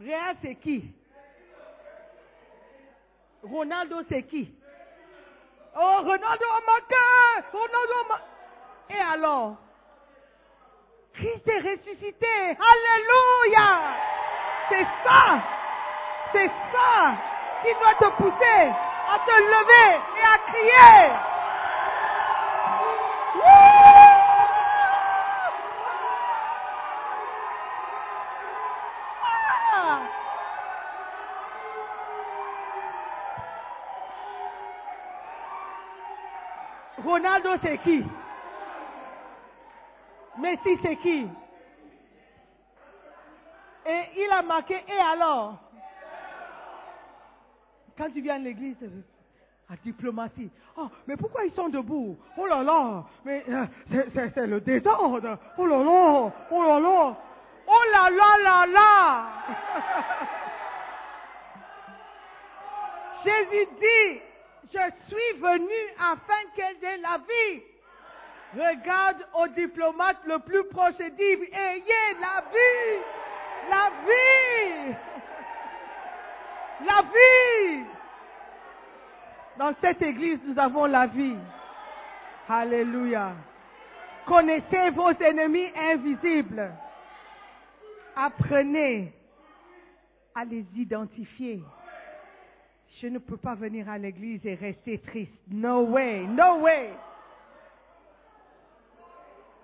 Réal, c'est qui? Ronaldo, c'est qui? Oh, Ronaldo a marqué Ronaldo a marqué Et alors? Christ est ressuscité. Alléluia. C'est ça. C'est ça qui doit te pousser à te lever et à crier. Ah! Ronaldo, c'est qui? Messi, c'est qui Et il a marqué, et alors Quand tu viens à l'église, à diplomatie, oh, mais pourquoi ils sont debout Oh là là, mais euh, c'est le désordre. Oh là là, oh là là, oh là là là là. [LAUGHS] Jésus dit, je suis venu afin qu'elle ait la vie. Regarde au diplomate le plus proche et dit, ayez la vie, la vie, la vie. Dans cette église, nous avons la vie. Alléluia. Connaissez vos ennemis invisibles. Apprenez à les identifier. Je ne peux pas venir à l'église et rester triste. No way, no way.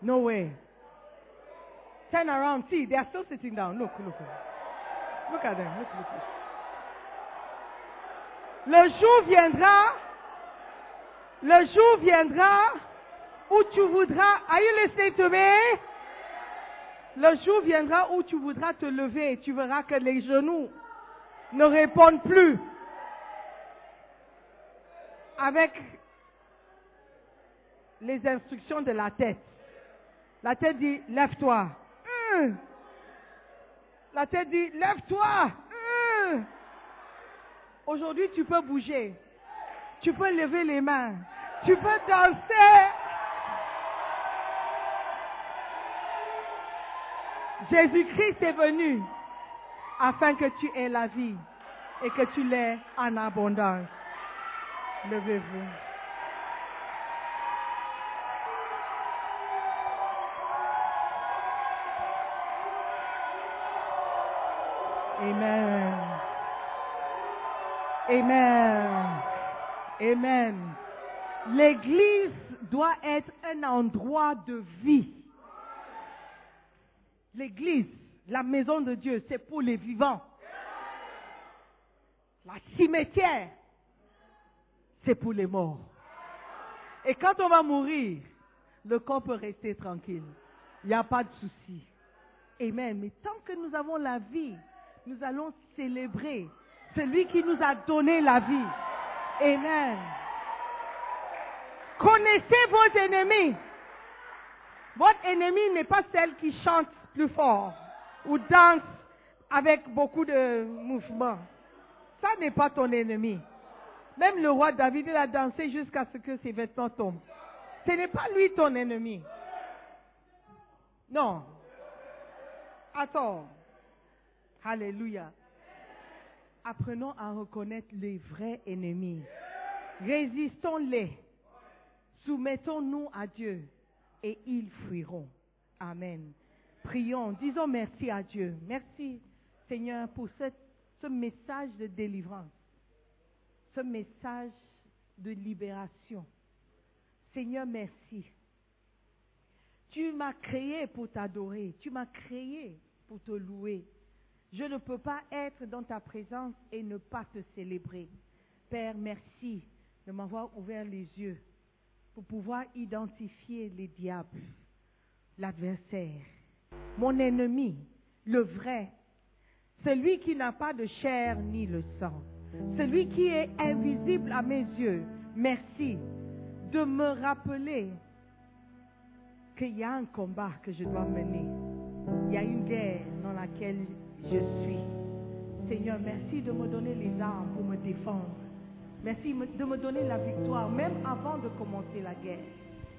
No way. Turn around, see, they are still sitting down. Look, look. Look at them, look, look. look. Le jour viendra, le jour viendra où tu voudras, are you listening to me? Le jour viendra où tu voudras te lever et tu verras que les genoux ne répondent plus avec les instructions de la tête. La tête dit, lève-toi. Hum. La tête dit, lève-toi. Hum. Aujourd'hui, tu peux bouger. Tu peux lever les mains. Tu peux danser. Jésus-Christ est venu afin que tu aies la vie et que tu l'aies en abondance. Levez-vous. Amen. Amen. Amen. L'église doit être un endroit de vie. L'église, la maison de Dieu, c'est pour les vivants. La cimetière, c'est pour les morts. Et quand on va mourir, le corps peut rester tranquille. Il n'y a pas de souci. Amen. Mais tant que nous avons la vie, nous allons célébrer celui qui nous a donné la vie. Amen. Connaissez vos ennemis. Votre ennemi n'est pas celle qui chante plus fort ou danse avec beaucoup de mouvements. Ça n'est pas ton ennemi. Même le roi David, il a dansé jusqu'à ce que ses vêtements tombent. Ce n'est pas lui ton ennemi. Non. Attends. Alléluia. Apprenons à reconnaître les vrais ennemis. Résistons-les. Soumettons-nous à Dieu et ils fuiront. Amen. Prions, disons merci à Dieu. Merci Seigneur pour ce message de délivrance, ce message de libération. Seigneur, merci. Tu m'as créé pour t'adorer, tu m'as créé pour te louer. Je ne peux pas être dans ta présence et ne pas te célébrer. Père, merci de m'avoir ouvert les yeux pour pouvoir identifier les diables, l'adversaire, mon ennemi, le vrai, celui qui n'a pas de chair ni le sang, celui qui est invisible à mes yeux. Merci de me rappeler qu'il y a un combat que je dois mener. Il y a une guerre dans laquelle je suis. Seigneur, merci de me donner les armes pour me défendre. Merci me- de me donner la victoire, même avant de commencer la guerre.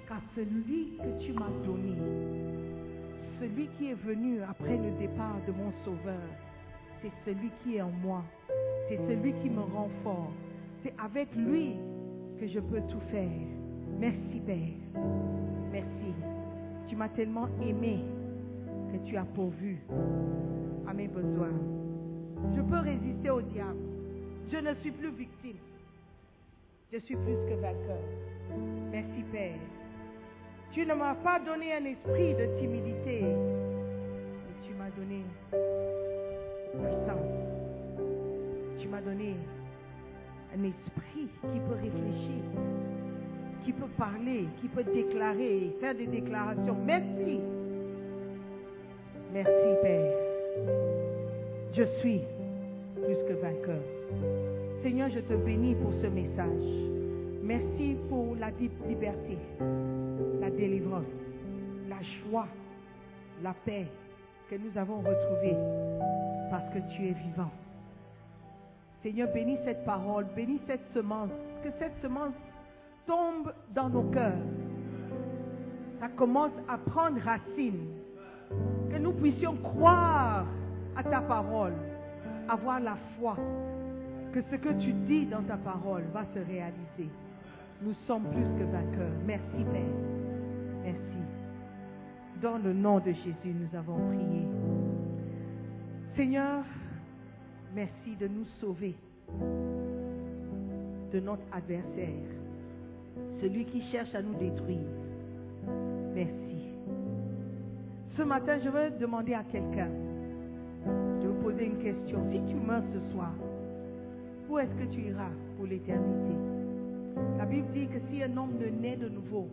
Car celui que tu m'as donné, celui qui est venu après le départ de mon Sauveur, c'est celui qui est en moi. C'est celui qui me rend fort. C'est avec lui que je peux tout faire. Merci Père. Merci. Tu m'as tellement aimé que tu as pourvu à mes besoins. Je peux résister au diable. Je ne suis plus victime. Je suis plus que vainqueur. Merci Père. Tu ne m'as pas donné un esprit de timidité, mais tu m'as donné puissance. Tu m'as donné un esprit qui peut réfléchir, qui peut parler, qui peut déclarer, faire des déclarations. Merci. Merci Père. Je suis plus que vainqueur. Seigneur, je te bénis pour ce message. Merci pour la liberté, la délivrance, la joie, la paix que nous avons retrouvée parce que tu es vivant. Seigneur, bénis cette parole, bénis cette semence, que cette semence tombe dans nos cœurs. Ça commence à prendre racine. Puissions croire à ta parole, avoir la foi que ce que tu dis dans ta parole va se réaliser. Nous sommes plus que vainqueurs. Merci Père. Merci. Dans le nom de Jésus, nous avons prié. Seigneur, merci de nous sauver de notre adversaire, celui qui cherche à nous détruire. Merci. Ce matin, je veux demander à quelqu'un, vais vous poser une question. Si tu meurs ce soir, où est-ce que tu iras pour l'éternité? La Bible dit que si un homme ne naît de nouveau,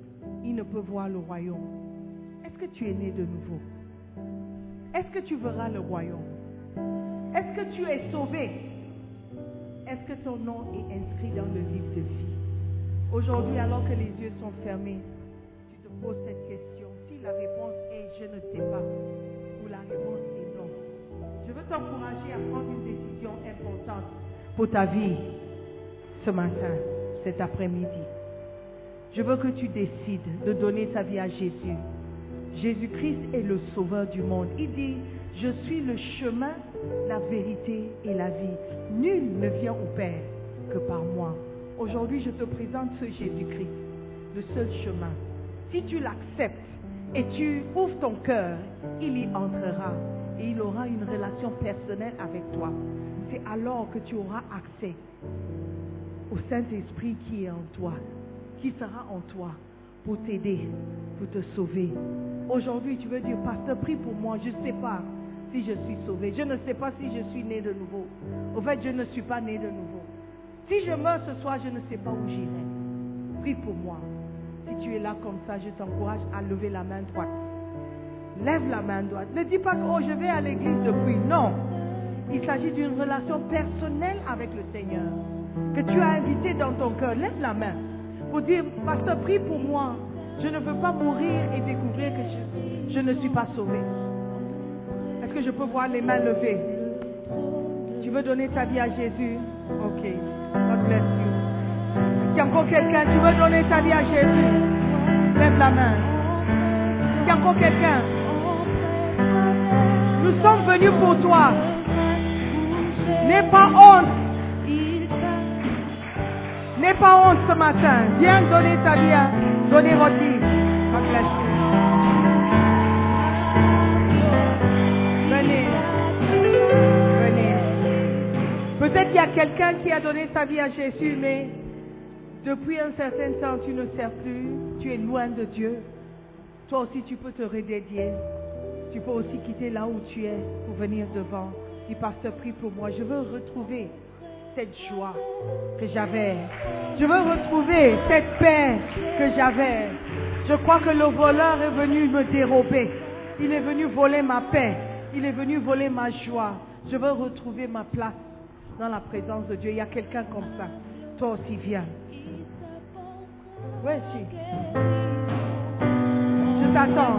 il ne peut voir le royaume. Est-ce que tu es né de nouveau? Est-ce que tu verras le royaume? Est-ce que tu es sauvé? Est-ce que ton nom est inscrit dans le livre de vie? Aujourd'hui, alors que les yeux sont fermés, tu te poses cette question. Si la réponse est je ne sais pas, ou la réponse est non. Je veux t'encourager à prendre une décision importante pour ta vie ce matin, cet après-midi. Je veux que tu décides de donner ta vie à Jésus. Jésus-Christ est le sauveur du monde. Il dit, je suis le chemin, la vérité et la vie. Nul ne vient au Père que par moi. Aujourd'hui, je te présente ce Jésus-Christ, le seul chemin. Si tu l'acceptes et tu ouvres ton cœur, il y entrera et il aura une relation personnelle avec toi. C'est alors que tu auras accès au Saint-Esprit qui est en toi, qui sera en toi pour t'aider, pour te sauver. Aujourd'hui, tu veux dire, pasteur, prie pour moi. Je ne sais pas si je suis sauvé. Je ne sais pas si je suis né de nouveau. Au fait, je ne suis pas né de nouveau. Si je meurs ce soir, je ne sais pas où j'irai. Prie pour moi. Tu es là comme ça, je t'encourage à lever la main droite. Lève la main droite. Ne dis pas que oh, je vais à l'église depuis. Non. Il s'agit d'une relation personnelle avec le Seigneur que tu as invité dans ton cœur. Lève la main pour dire, pasteur, prie pour moi. Je ne veux pas mourir et découvrir que je, je ne suis pas sauvé. Est-ce que je peux voir les mains levées? Tu veux donner ta vie à Jésus? Ok. God bless you. Qu'il y a encore quelqu'un Tu veux donner ta vie à Jésus Lève la main. Qu'il y a encore quelqu'un Nous sommes venus pour toi. N'aie pas honte. N'aie pas honte ce matin. Viens donner ta vie à donner votre vie. Venez. Venez. Peut-être qu'il y a quelqu'un qui a donné sa vie à Jésus, mais depuis un certain temps, tu ne sers plus. Tu es loin de Dieu. Toi aussi, tu peux te redédier. Tu peux aussi quitter là où tu es pour venir devant. Dis, pasteur, prie pour moi. Je veux retrouver cette joie que j'avais. Je veux retrouver cette paix que j'avais. Je crois que le voleur est venu me dérober. Il est venu voler ma paix. Il est venu voler ma joie. Je veux retrouver ma place dans la présence de Dieu. Il y a quelqu'un comme ça. Toi aussi, viens. Oui, si. Je t'attends.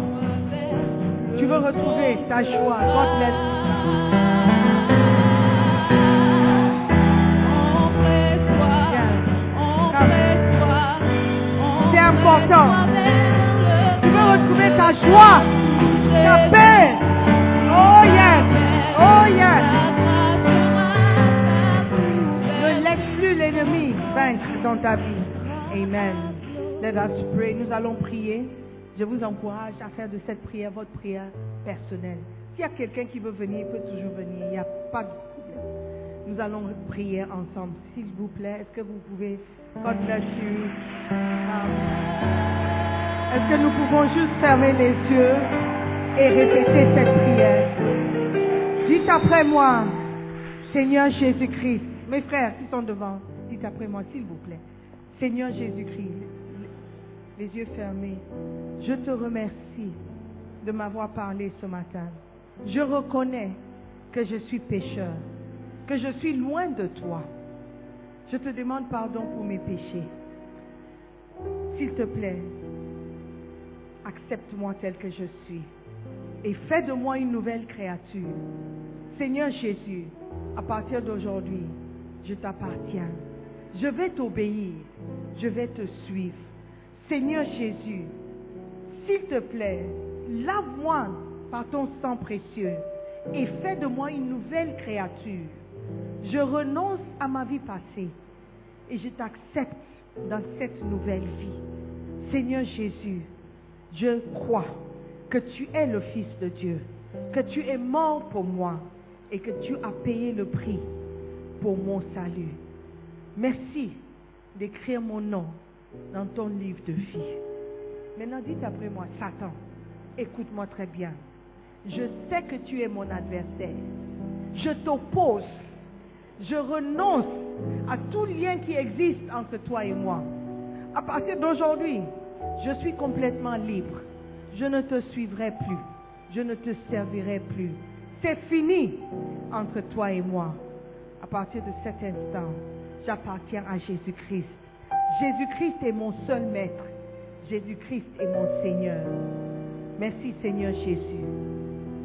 Tu veux retrouver ta joie. God. C'est important. Tu veux retrouver ta joie, ta paix. Oh yes, oh yes. Ne laisse plus l'ennemi vaincre dans ta vie. Amen. Let us pray. Nous allons prier. Je vous encourage à faire de cette prière votre prière personnelle. S'il y a quelqu'un qui veut venir, il peut toujours venir. Il n'y a pas de problème. Nous allons prier ensemble. S'il vous plaît, est-ce que vous pouvez... God bless you. Est-ce que nous pouvons juste fermer les yeux et répéter cette prière? Dites après moi, Seigneur Jésus-Christ. Mes frères qui sont devant, dites après moi, s'il vous plaît. Seigneur Jésus-Christ, les yeux fermés, je te remercie de m'avoir parlé ce matin. Je reconnais que je suis pécheur, que je suis loin de toi. Je te demande pardon pour mes péchés. S'il te plaît, accepte-moi tel que je suis et fais de moi une nouvelle créature. Seigneur Jésus, à partir d'aujourd'hui, je t'appartiens. Je vais t'obéir. Je vais te suivre. Seigneur Jésus, s'il te plaît, lave-moi par ton sang précieux et fais de moi une nouvelle créature. Je renonce à ma vie passée et je t'accepte dans cette nouvelle vie. Seigneur Jésus, je crois que tu es le Fils de Dieu, que tu es mort pour moi et que tu as payé le prix pour mon salut. Merci d'écrire mon nom dans ton livre de vie. Maintenant, dites après moi, Satan, écoute-moi très bien. Je sais que tu es mon adversaire. Je t'oppose. Je renonce à tout lien qui existe entre toi et moi. À partir d'aujourd'hui, je suis complètement libre. Je ne te suivrai plus. Je ne te servirai plus. C'est fini entre toi et moi. À partir de cet instant, j'appartiens à Jésus-Christ. Jésus-Christ est mon seul maître. Jésus-Christ est mon Seigneur. Merci Seigneur Jésus.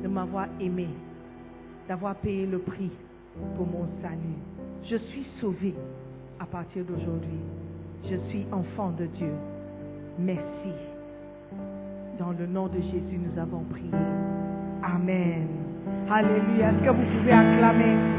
de m'avoir aimé, d'avoir payé le prix pour mon salut. Je suis sauvé à partir d'aujourd'hui. Je suis enfant de Dieu. Merci. Dans le nom de Jésus, nous avons prié. Amen. Alléluia. Est-ce que vous pouvez acclamer?